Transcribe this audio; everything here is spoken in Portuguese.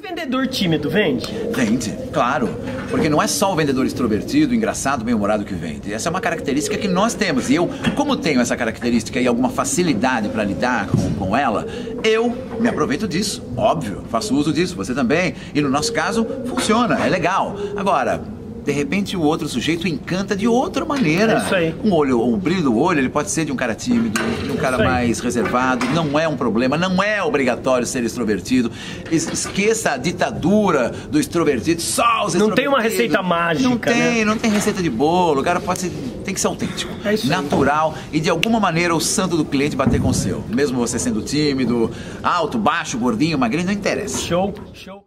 vendedor tímido vende? Vende, claro. Porque não é só o vendedor extrovertido, engraçado, bem-humorado que vende. Essa é uma característica que nós temos. E eu, como tenho essa característica e alguma facilidade para lidar com, com ela, eu me aproveito disso. Óbvio, faço uso disso, você também. E no nosso caso, funciona, é legal. Agora, de repente o outro sujeito encanta de outra maneira. É isso aí. Um olho, o brilho do olho, ele pode ser de um cara tímido, de um cara aí. mais reservado, não é um problema, não é obrigatório ser extrovertido. Es- Esqueça a ditadura do extrovertido, só os Não tem uma receita mágica, Não tem, né? não tem receita de bolo. O cara pode ser, tem que ser autêntico, É isso aí. natural e de alguma maneira o santo do cliente bater com o seu. Mesmo você sendo tímido, alto, baixo, gordinho, magrinho, não interessa. Show, show.